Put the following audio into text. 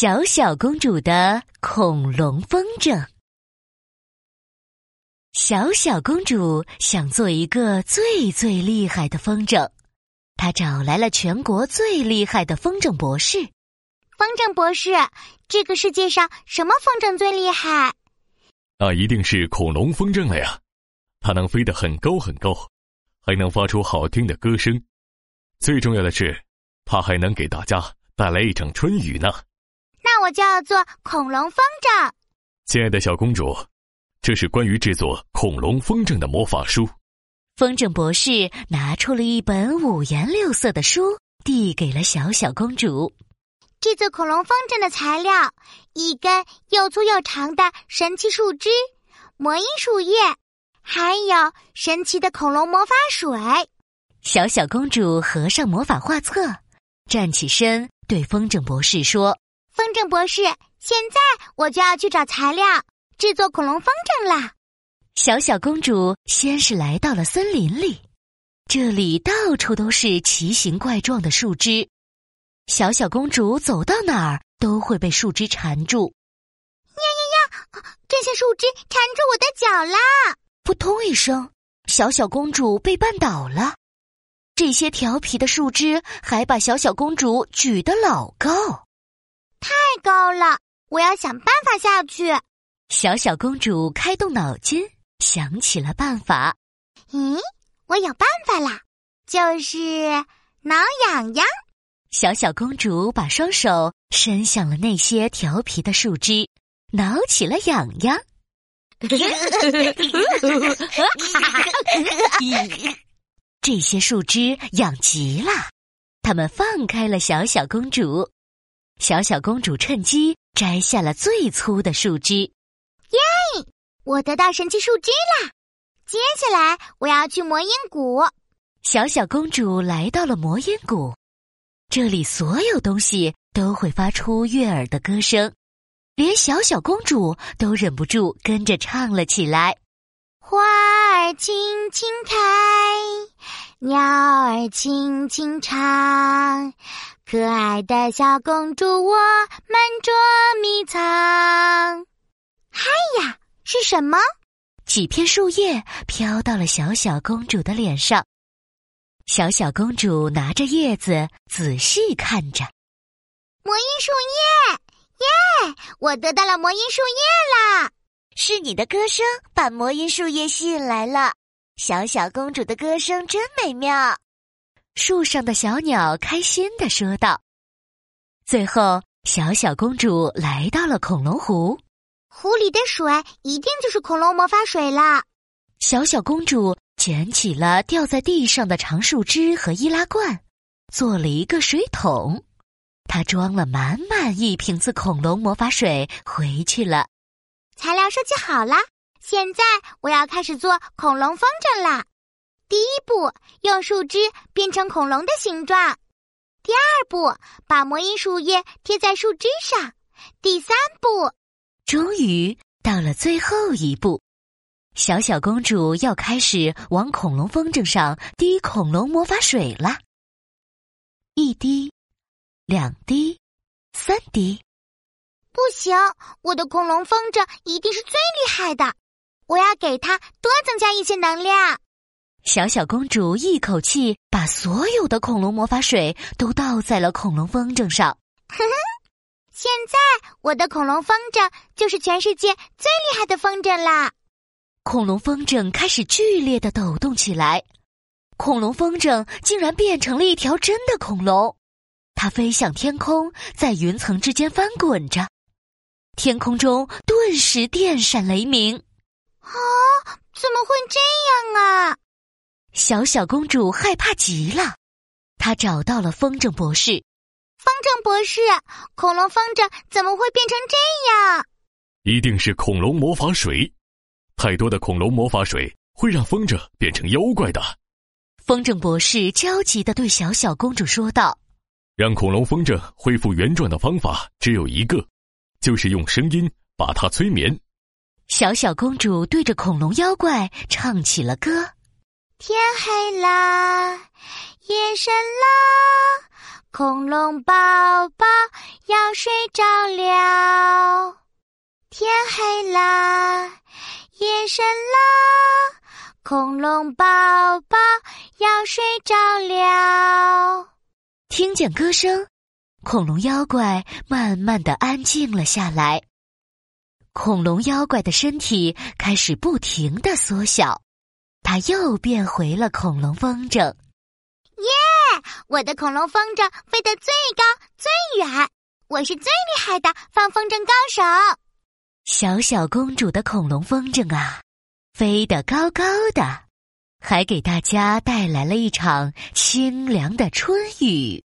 小小公主的恐龙风筝。小小公主想做一个最最厉害的风筝，她找来了全国最厉害的风筝博士。风筝博士，这个世界上什么风筝最厉害？那一定是恐龙风筝了呀！它能飞得很高很高，还能发出好听的歌声。最重要的是，它还能给大家带来一场春雨呢。那我就要做恐龙风筝，亲爱的小公主，这是关于制作恐龙风筝的魔法书。风筝博士拿出了一本五颜六色的书，递给了小小公主。制作恐龙风筝的材料：一根又粗又长的神奇树枝、魔音树叶，还有神奇的恐龙魔法水。小小公主合上魔法画册，站起身，对风筝博士说。风筝博士，现在我就要去找材料制作恐龙风筝啦！小小公主先是来到了森林里，这里到处都是奇形怪状的树枝，小小公主走到哪儿都会被树枝缠住。呀呀呀！这些树枝缠住我的脚啦！扑通一声，小小公主被绊倒了。这些调皮的树枝还把小小公主举得老高。太高了，我要想办法下去。小小公主开动脑筋，想起了办法。咦，我有办法啦！就是挠痒痒。小小公主把双手伸向了那些调皮的树枝，挠起了痒痒。这些树枝痒极了，它们放开了小小公主。小小公主趁机摘下了最粗的树枝，耶！我得到神奇树枝啦！接下来我要去魔音谷。小小公主来到了魔音谷，这里所有东西都会发出悦耳的歌声，连小小公主都忍不住跟着唱了起来：花儿轻轻开，鸟儿轻轻唱。可爱的小公主，我们捉迷藏。嗨呀，是什么？几片树叶飘到了小小公主的脸上。小小公主拿着叶子仔细看着。魔音树叶，耶！我得到了魔音树叶啦！是你的歌声把魔音树叶吸引来了。小小公主的歌声真美妙。树上的小鸟开心的说道：“最后，小小公主来到了恐龙湖，湖里的水一定就是恐龙魔法水啦。”小小公主捡起了掉在地上的长树枝和易拉罐，做了一个水桶，她装了满满一瓶子恐龙魔法水回去了。材料收集好了，现在我要开始做恐龙风筝啦。第一步，用树枝变成恐龙的形状；第二步，把魔音树叶贴在树枝上；第三步，终于到了最后一步，小小公主要开始往恐龙风筝上滴恐龙魔法水了。一滴，两滴，三滴，不行！我的恐龙风筝一定是最厉害的，我要给它多增加一些能量。小小公主一口气把所有的恐龙魔法水都倒在了恐龙风筝上。哼哼，现在我的恐龙风筝就是全世界最厉害的风筝啦！恐龙风筝开始剧烈的抖动起来，恐龙风筝竟然变成了一条真的恐龙，它飞向天空，在云层之间翻滚着，天空中顿时电闪雷鸣。啊，怎么会这样啊？小小公主害怕极了，她找到了风筝博士。风筝博士，恐龙风筝怎么会变成这样？一定是恐龙魔法水，太多的恐龙魔法水会让风筝变成妖怪的。风筝博士焦急的对小小公主说道：“让恐龙风筝恢复原状的方法只有一个，就是用声音把它催眠。”小小公主对着恐龙妖怪唱起了歌。天黑啦，夜深啦，恐龙宝宝要睡着了。天黑了，夜深了，恐龙宝宝要睡着了。听见歌声，恐龙妖怪慢慢的安静了下来。恐龙妖怪的身体开始不停的缩小，它又变回了恐龙风筝。耶！我的恐龙风筝飞得最高最远，我是最厉害的放风筝高手。小小公主的恐龙风筝啊，飞得高高的，还给大家带来了一场清凉的春雨。